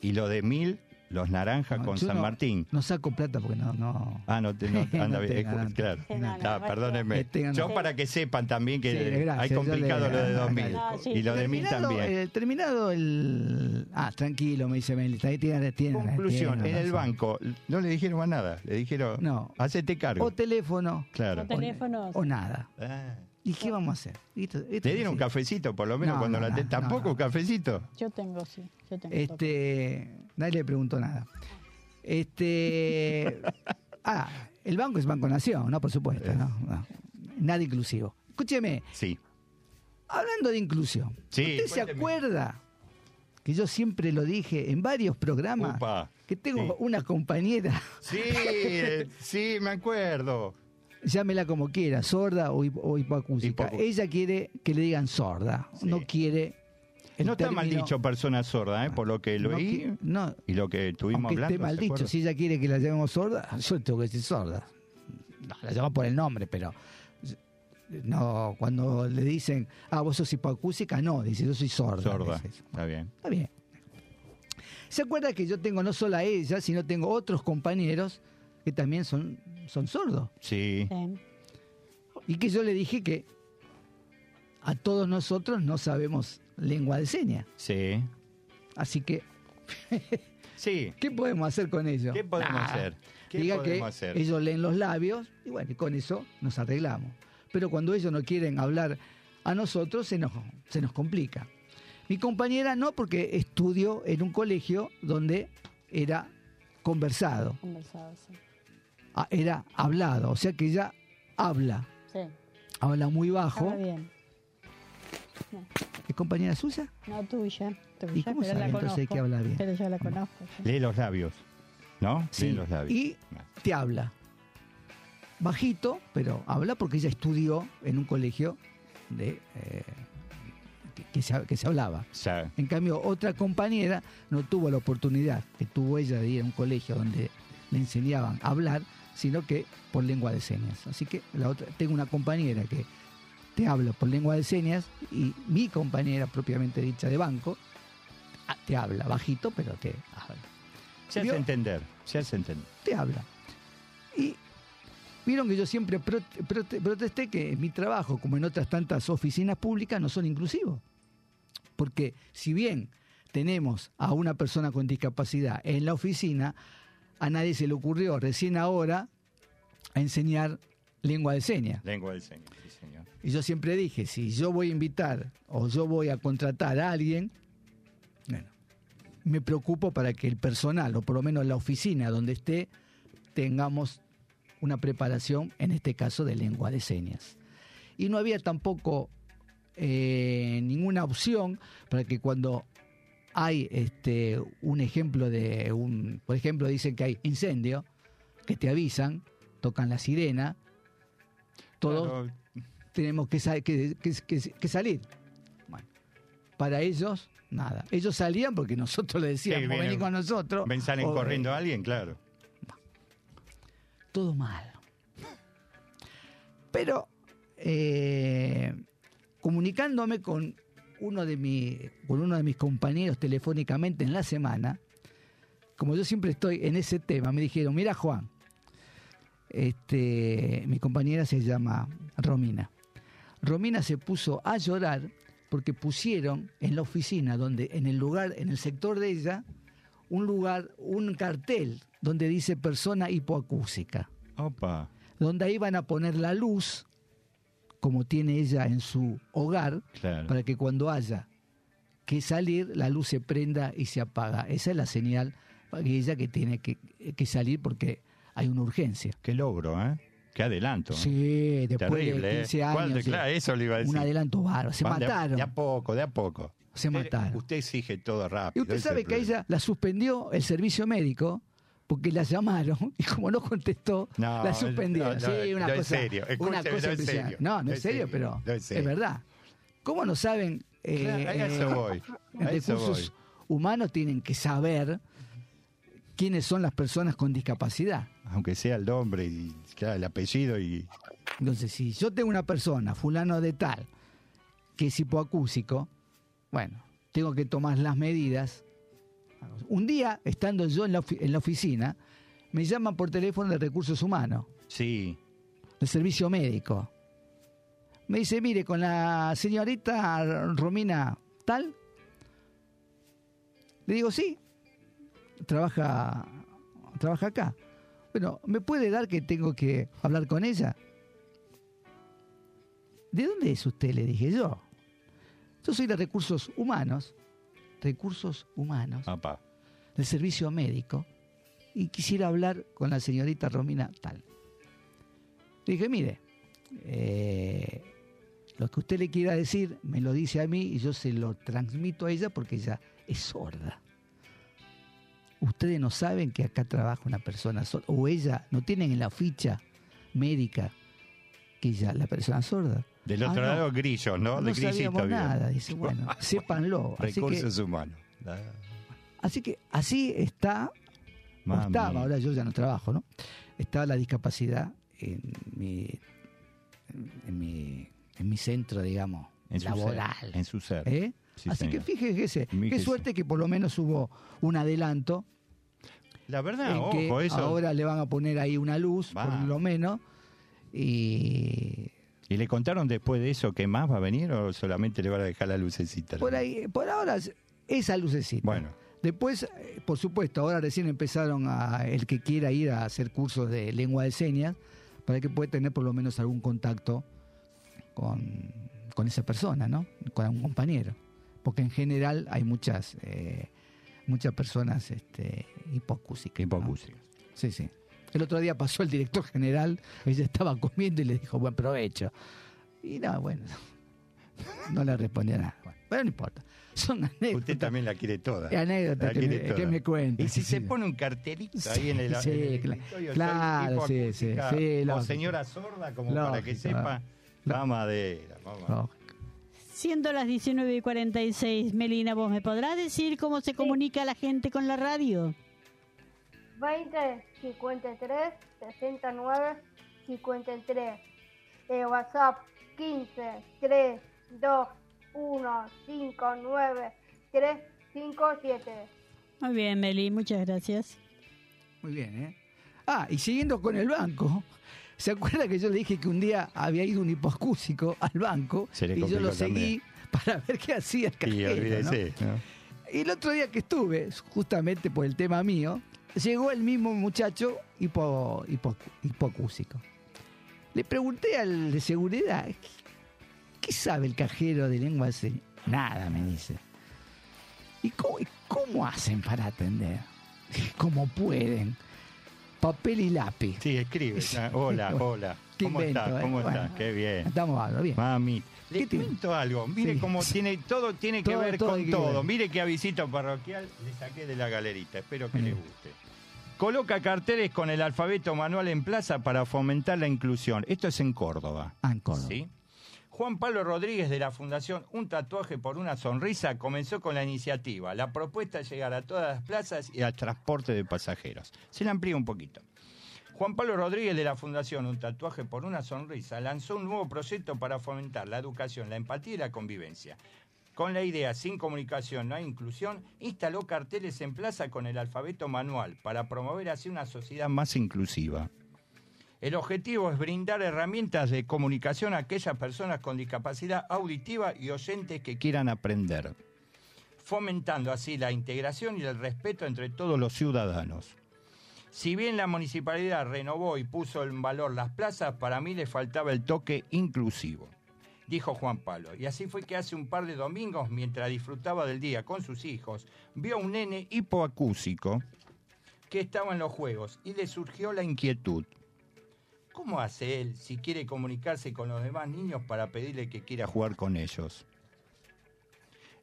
Y lo de 1000, los naranjas No, con San no- Martín. No saco plata porque no, no. Ah, no, te, no anda No bien. no claro. tenga. Ah, perdónenme. Tengan- Yo para que sepan también que Sí, gracias, hay complicado le- lo de ah, 2000. claro. Sí. Y lo de 1000 Terminado, también. eh, terminado el. Ah, tranquilo, me dice Meli. Ahí tiene, tiene, Conclusión, tiene en el banco no le dijeron más nada. Le dijeron, No. hacete cargo. O teléfono Claro. O teléfonos. o nada. Ah. ¿Y qué vamos a hacer? Esto- esto ¿Te dieron un cafecito por lo menos No, cuando no, la te- no, ¿Tampoco no, un cafecito? Yo tengo, sí. Yo tengo. Este, nadie le preguntó nada. Este, ah, el banco es Banco Nación, ¿no? Por supuesto, ¿no? No. Nada inclusivo. Escúcheme, Sí. hablando de inclusión, Sí, ¿usted se acuerda que yo siempre lo dije en varios programas Upa. que tengo Sí. una compañera, Sí, eh, sí, me acuerdo. Llámela como quiera, sorda o, hip- o Ella quiere que le digan sorda, Sí. no quiere. el no está mal dicho persona sorda, ¿eh? por lo que lo no oí no, y lo que estuvimos aunque hablando. esté mal ¿se dicho, acuerda? si ella quiere que la llamemos sorda, yo tengo que decir sorda. No, la llamo por el nombre, pero no cuando le dicen, ah, vos sos hipoacústica, no, dice, yo soy sorda. Sorda, dice. está bien. Está bien. ¿Se acuerda que yo tengo no solo a ella, sino tengo otros compañeros que también son, son sordos? Sí, Sí. Y que yo le dije que a todos nosotros no sabemos lengua de señas. sí. Así que, Sí, ¿qué podemos hacer con ellos? ¿qué podemos hacer? ¿Qué Diga podemos que hacer? ellos leen los labios y bueno, y con eso nos arreglamos. Pero cuando ellos no quieren hablar a nosotros, se nos, se nos complica. Mi compañera no, porque estudió en un colegio donde era conversado, Conversado, sí. Ah, era hablado, o sea que ella habla, Sí. habla muy Habla bajo. bien. ¿Es compañera suya? No, tuya. tuya ¿Y cómo pero sabe la entonces conozco. que habla bien? Pero yo la conozco. sí. Lee los labios, ¿no? Sí, Lee los labios. y te habla. Bajito, pero habla porque ella estudió en un colegio de, eh, que, se, que se hablaba. En cambio, otra compañera no tuvo la oportunidad que tuvo ella de ir a un colegio donde le enseñaban a hablar, sino que por lengua de señas. Así que la otra, tengo una compañera que te habla por lengua de señas y mi compañera propiamente dicha de banco ah, te habla bajito, pero te habla se ¿Vio? hace entender, se hace entender. te habla. Y vieron que yo siempre prote- prote- protesté que mi trabajo, como en otras tantas oficinas públicas, no son inclusivos. Porque si bien tenemos a una persona con discapacidad en la oficina, a nadie se le ocurrió recién ahora a enseñar lengua de señas. Lengua del Señor, sí, señor. Y yo siempre dije, si yo voy a invitar o yo voy a contratar a alguien, bueno, me preocupo para que el personal, o por lo menos la oficina donde esté, tengamos una preparación, en este caso de lengua de señas. Y no había tampoco eh, ninguna opción para que cuando hay este un ejemplo de un, por ejemplo, dicen que hay incendio, que te avisan, tocan la sirena, todos Claro, tenemos que, sa- que- que- que- que salir. Bueno, para ellos, nada. Ellos salían porque nosotros les decíamos, Sí, vienen- vení con nosotros. ven, salen o, corriendo eh, a alguien, claro. todo mal. Pero eh, comunicándome con uno de mi, con uno de mis compañeros telefónicamente en la semana, como yo siempre estoy en ese tema, me dijeron, mira Juan, este, mi compañera se llama Romina. Romina se puso a llorar porque pusieron en la oficina, donde en el lugar, en el sector de ella, un lugar, un cartel donde dice persona hipoacúsica, Opa, donde ahí van a poner la luz, como tiene ella en su hogar, claro. para que cuando haya que salir, la luz se prenda y se apaga. Esa es la señal para que ella que tiene que, que salir porque hay una urgencia. Qué logro, ¿eh? Qué adelanto. Sí, después Terrible, de ¿eh? 15 años. Eso le iba a decir. Un adelanto bárbaro. Se de mataron. De a poco, de a poco. Se Usted- mataron. Usted exige todo Y rápido. usted ese sabe que a ella la suspendió el servicio médico porque la llamaron y como no contestó, No, la suspendieron. no, no, sí, una cosa, serio. una Escúcheme, cosa no, en impresionante. serio. No, no es serio, serio. pero es serio. verdad. ¿Cómo no saben eh, Claro, a eso eh, voy, en a eso recursos voy. humanos tienen que saber quiénes son las personas con discapacidad? Aunque sea el nombre y claro, el apellido y. Entonces, si yo tengo una persona, fulano de tal, que es hipoacúsico, bueno, tengo que tomar las medidas. Un día, estando yo en la, ofi- en la oficina, me llaman por teléfono de recursos humanos, Sí. del servicio médico. Me dice, mire, con la señorita Romina tal. Le digo, sí, trabaja, trabaja acá. Bueno, ¿me puede dar que tengo que hablar con ella? ¿de dónde es usted? Le dije yo. Yo soy de recursos humanos, recursos humanos, del servicio médico, y quisiera hablar con la señorita Romina tal. Le dije, mire, eh, lo que usted le quiera decir, me lo dice a mí y yo se lo transmito a ella porque ella es sorda. Ustedes no saben que acá trabaja una persona sorda, o ella, no tienen en la ficha médica que ella, la persona sorda. Del Ah, otro no. lado, grillos, ¿no? No de sabíamos bien. nada, dice, bueno, sépanlo. Así que, Recursos humanos. así que así está, o estaba, ahora yo ya no trabajo, ¿no? Estaba la discapacidad en mi, en mi, en mi centro, digamos, En su laboral. ser, en su ser. ¿Eh? Sí, Así que fíjese, qué suerte que por lo menos hubo un adelanto. La verdad, en que eso. ahora le van a poner ahí una luz, Va. por lo menos. Y ¿Y le contaron después de eso que más va a venir o solamente le van a dejar la lucecita? por ahí, por ahora, esa lucecita. Bueno, Después, eh, por supuesto, ahora recién empezaron a el que quiera ir a hacer cursos de lengua de señas para que pueda tener por lo menos algún contacto con, con esa persona, ¿no? Con algún compañero. Porque en general hay muchas eh, muchas personas este, hipocúsicas. ¿no? hipocúsicas. Sí, sí. El otro día pasó el director general, ella estaba comiendo y le dijo buen provecho. Y no, bueno, no le respondía nada. Bueno, pero no importa. Son anécdotas. Usted también la quiere toda. Anécdotas La que me, toda. que me cuenta. Y si sí, se sí. pone un cartelito ahí en el, Sí, en el claro, sí, sí, sí, o lógico. señora sorda, como para que sepa, va madera. No. Siendo las 19 y 46, Melina, ¿vos me podrás decir cómo se comunica la gente con la radio? 20 53 69 53. Eh, WhatsApp 15 3 2 1 5 9 3 5 7. Muy bien, Meli, muchas gracias. Muy bien, ¿eh? Ah, y siguiendo con el banco, ¿se acuerda que yo le dije que un día había ido un hipoacúsico al banco Se le y yo lo seguí para ver qué hacía el Y cajero, olvídese, ¿no? ¿no? Y el otro día que estuve, justamente por el tema mío, llegó el mismo muchacho hipo, hipo- hipocúsico. Le pregunté al de seguridad, ¿qué, qué sabe el cajero de lengua señas? Nada, me dice. ¿Y cómo, hacen para atender? ¿Cómo pueden? Papel y lápiz. Sí, escribe. Hola, hola. ¿Cómo invento, estás? eh? ¿Cómo Bueno, estás? Qué bien. Estamos hablando bien. Mami, le cuento algo. Mire Sí. cómo tiene todo tiene que ver todo con que todo. Mire qué avisito parroquial le saqué de la galerita. Espero que Mm. le guste. Coloca carteles con el alfabeto manual en plaza para fomentar la inclusión. Esto es en Córdoba. Ah, en Córdoba. ¿sí? Juan Pablo Rodríguez de la Fundación Un Tatuaje por una Sonrisa comenzó con la iniciativa. La propuesta es llegar a todas las plazas y al transporte de pasajeros. Se la amplía un poquito. Juan Pablo Rodríguez de la Fundación Un Tatuaje por una Sonrisa lanzó un nuevo proyecto para fomentar la educación, la empatía y la convivencia. Con la idea sin comunicación no hay inclusión, instaló carteles en plaza con el alfabeto manual para promover así una sociedad más inclusiva. El objetivo es brindar herramientas de comunicación a aquellas personas con discapacidad auditiva y oyentes que quieran aprender, fomentando así la integración y el respeto entre todos los ciudadanos. Si bien la municipalidad renovó y puso en valor las plazas, para mí le faltaba el toque inclusivo, dijo Juan Pablo. Y así fue que hace un par de domingos, mientras disfrutaba del día con sus hijos, vio a un nene hipoacúsico que estaba en los juegos y le surgió la inquietud. ¿Cómo hace él si quiere comunicarse con los demás niños para pedirle que quiera jugar con ellos?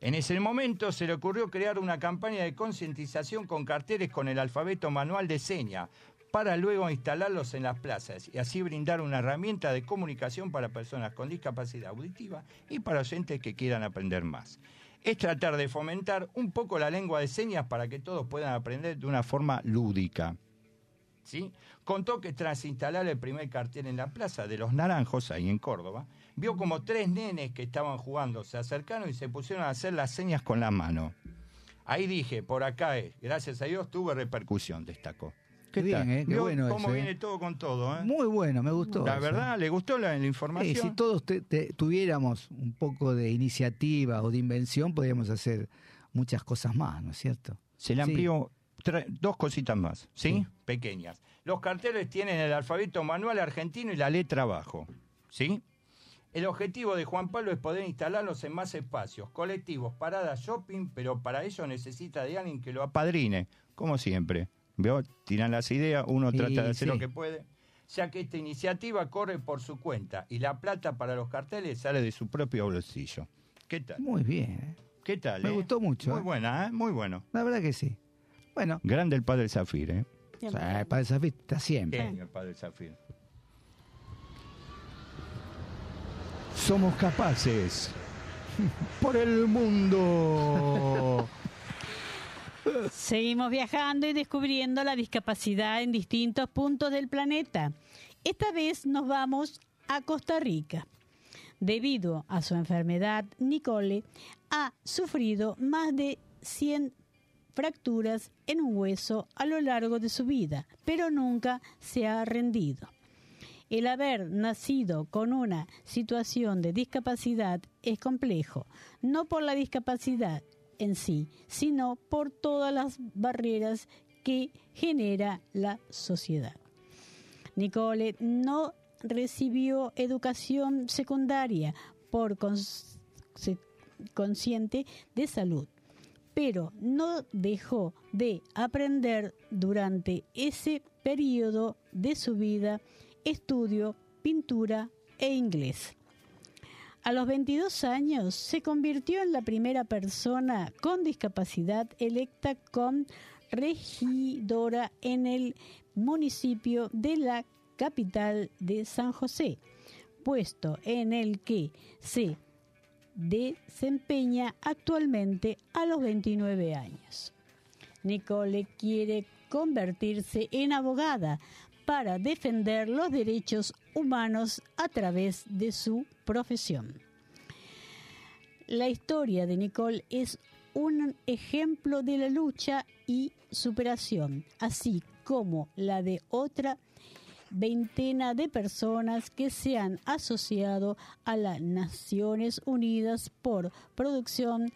En ese momento se le ocurrió crear una campaña de concientización con carteles con el alfabeto manual de seña para luego instalarlos en las plazas y así brindar una herramienta de comunicación para personas con discapacidad auditiva y para oyentes que quieran aprender más. Es tratar de fomentar un poco la lengua de señas para que todos puedan aprender de una forma lúdica. ¿sí? Contó que tras instalar el primer cartel en la Plaza de los Naranjos, ahí en Córdoba, vio como tres nenes que estaban jugando se acercaron y se pusieron a hacer las señas con la mano. Ahí dije, por acá es, gracias a Dios tuve repercusión, destacó. Qué bien, eh, qué ¿Vio bueno cómo eso, eh? viene todo con todo, ¿eh? Muy bueno, me gustó. La verdad, ¿le gustó la, la información? si todos te- te- tuviéramos un poco de iniciativa o de invención, podríamos hacer muchas cosas más, ¿no es cierto? Se le amplió dos cositas más, ¿sí? Pequeñas. Los carteles tienen el alfabeto manual argentino y la letra abajo, ¿sí? El objetivo de Juan Pablo es poder instalarlos en más espacios, colectivos, paradas, shopping, pero para ello necesita de alguien que lo apadrine, como siempre. ¿Veo? Tiran las ideas, uno Sí, trata de hacer sí. lo que puede, ya que esta iniciativa corre por su cuenta y la plata para los carteles sale de su propio bolsillo. ¿Qué tal? Muy bien. ¿eh? ¿Qué tal? Me eh? gustó mucho. Muy ¿eh? buena, ¿eh? Muy bueno. La verdad que sí. Bueno, Grande el padre Zafir, ¿eh? o sea, para esa fiesta siempre. Genio el padre Zafir. Somos capaces. Por el mundo. Seguimos viajando y descubriendo la discapacidad en distintos puntos del planeta. Esta vez nos vamos a Costa Rica. Debido a su enfermedad, Nicole ha sufrido más de 100 fracturas en un hueso a lo largo de su vida, pero nunca se ha rendido. El haber nacido con una situación de discapacidad es complejo, no por la discapacidad en sí, sino por todas las barreras que genera la sociedad. Nicole no recibió educación secundaria por cons- consciente de salud, pero no dejó de aprender durante ese periodo de su vida estudio, pintura e inglés. A los 22 años se convirtió en la primera persona con discapacidad electa con regidora en el municipio de la capital de San José, puesto en el que se desempeña actualmente a los 29 años. Nicole quiere convertirse en abogada para defender los derechos humanos a través de su profesión. La historia de Nicole es un ejemplo de la lucha y superación, así como la de otra veintena de personas que se han asociado a las Naciones Unidas por producción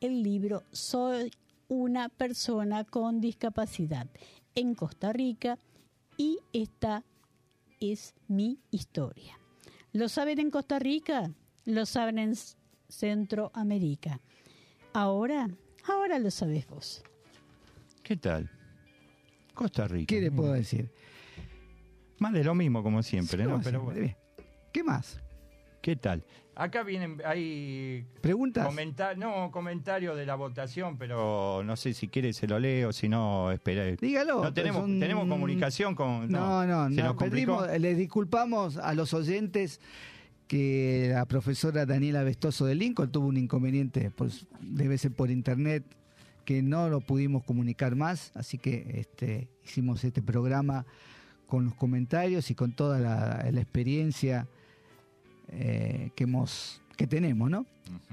el libro Soy una persona con discapacidad en Costa Rica y esta es mi historia. ¿Lo saben en Costa Rica? ¿Lo saben en Centroamérica? Ahora, ahora lo sabes vos. ¿Qué tal? Costa Rica. ¿Qué le puedo decir? Más de lo mismo, como siempre, ¿no? Como Pero bueno. ¿Qué más? ¿Qué tal? Acá vienen, hay ¿Preguntas? comenta- no, comentarios de la votación, pero no sé si quiere se lo leo, si no, espera. Dígalo. No tenemos, es un- tenemos comunicación con. No, no, se no, nos perdimos- les disculpamos a los oyentes que la profesora Daniela Vestoso de Lincoln tuvo un inconveniente, pues, debe ser por internet, que no lo pudimos comunicar más, así que este, hicimos este programa con los comentarios y con toda la, la experiencia eh, que hemos que tenemos, ¿no?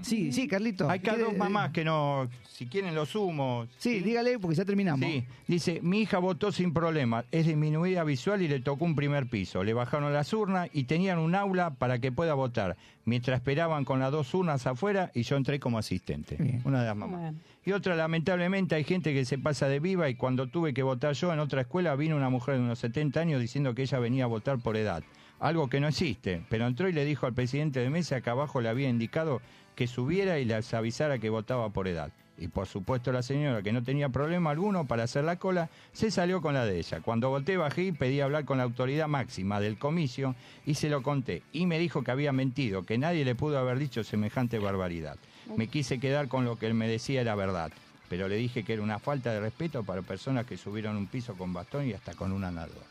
Sí, sí, Carlito. Hay cada ¿quiere- dos mamás que no, si quieren lo sumo. Sí, dígale porque ya terminamos. Sí, dice, mi hija votó sin problema, es disminuida visual y le tocó un primer piso. Le bajaron las urnas y tenían un aula para que pueda votar, mientras esperaban con las dos urnas afuera y yo entré como asistente. Una de las mamás. Bueno. Y otra, lamentablemente, hay gente que se pasa de viva y cuando tuve que votar yo en otra escuela vino una mujer de unos 70 años diciendo que ella venía a votar por edad. Algo que no existe, pero entró y le dijo al presidente de mesa que abajo le había indicado que subiera y les avisara que votaba por edad. Y por supuesto la señora, que no tenía problema alguno para hacer la cola, se salió con la de ella. Cuando voté bajé y pedí hablar con la autoridad máxima del comicio y se lo conté. Y me dijo que había mentido, que nadie le pudo haber dicho semejante barbaridad. Me quise quedar con lo que él me decía era verdad. Pero le dije que era una falta de respeto para personas que subieron un piso con bastón y hasta con una nadadora.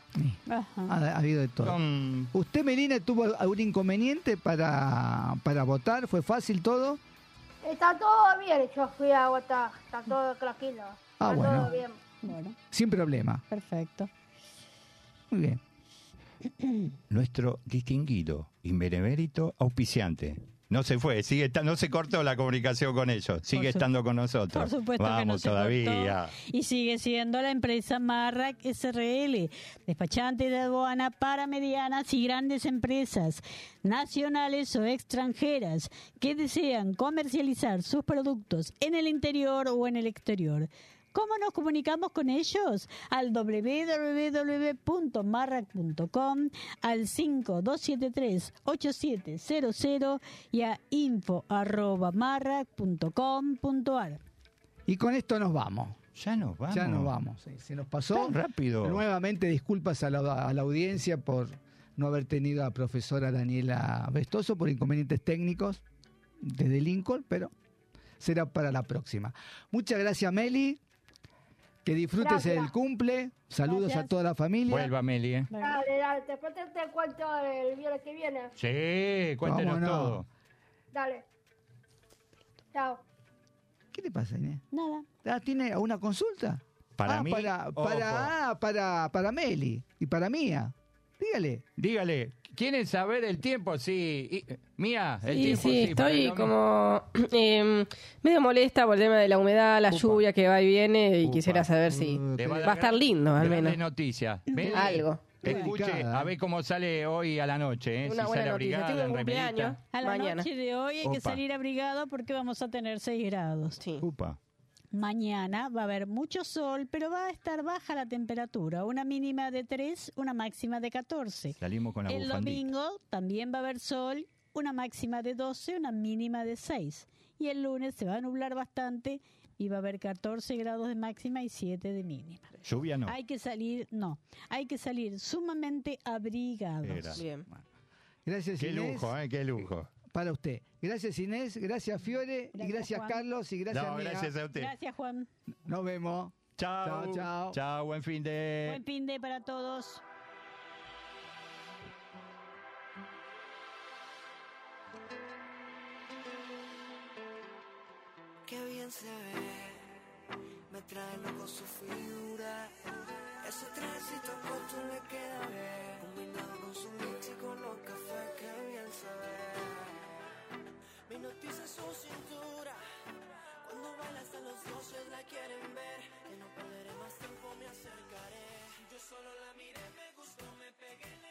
Ha, ha habido de todo. Son- ¿Usted, Melina, tuvo algún inconveniente para, para votar? ¿Fue fácil todo? Está todo bien, yo fui a votar, está todo tranquilo. Ah, está bueno. todo bien. Bueno, Sin problema. perfecto. Muy bien. nuestro distinguido y benemérito auspiciante. No se fue, sigue no se cortó la comunicación con ellos, sigue estando con nosotros. Por supuesto Vamos que no se todavía. cortó. Y sigue siendo la empresa Marrac SRL, despachante de aduana para medianas y grandes empresas, nacionales o extranjeras, que desean comercializar sus productos en el interior o en el exterior. ¿Cómo nos comunicamos con ellos? Al www.marrac.com, al 5273-8700 y a info.marrac.com.ar. Y con esto nos vamos. Ya nos vamos. Ya nos vamos. sí, Se nos pasó. Tan rápido. Nuevamente disculpas a la, a la audiencia por no haber tenido a profesora Daniela Vestoso por inconvenientes técnicos desde Lincoln, pero será para la próxima. Muchas gracias, Meli. Que disfrutes Gracias. el cumple. Saludos Gracias. a toda la familia. Vuelva, Meli, ¿eh? Dale, dale, después te, te cuento el viernes que viene. Sí, cuéntenos todo. Dale. Chao. ¿Qué le pasa, Inés? Nada. Ah, ¿Tiene una consulta? Para Ah, mí, Para, para, ah, para, para Meli y para Mía. Dígale. Dígale, ¿quieren saber el tiempo? Sí. Y- mía, el Sí, tiempo sí, sí. estoy como eh, medio molesta por el tema de la humedad, la lluvia que va y viene y Upa. quisiera saber si. Le va a estar lindo al menos. noticias. Algo. Escuche, a ver cómo sale hoy a la noche. ¿eh? Una si buena sale noticia. abrigada, Tengo un en cumpleaños A la mañana. noche de hoy hay que salir abrigado porque vamos a tener 6 grados. Sí. Upa. Mañana va a haber mucho sol, pero va a estar baja la temperatura, una mínima de 3, una máxima de 14. Salimos con la El bufandita. domingo también va a haber sol, una máxima de 12, una mínima de 6. Y el lunes se va a nublar bastante y va a haber 14 grados de máxima y 7 de mínima. Lluvia no. Hay que salir, no, hay que salir sumamente abrigados. Era. Bien. Gracias, Qué Inés. lujo, ¿eh? Qué lujo. Para usted. Gracias, Inés. Gracias, Fiore. y Gracias, gracias, Juan. Carlos. Y gracias, No, Mía. gracias a usted. Gracias, Juan. Nos vemos. Chao. Chao, chao. Chao, buen fin de... Buen fin de para todos. Qué bien se ve, me trae loco su figura. Ese trajecito corto le queda bien, combinado con su mix y con los cafés, qué bien se ve. Mi noticia notiza su cintura. Cuando baila hasta los dioses la quieren ver. Que no perderé más tiempo, me acercaré. Yo solo la miré, me gustó, me pegué.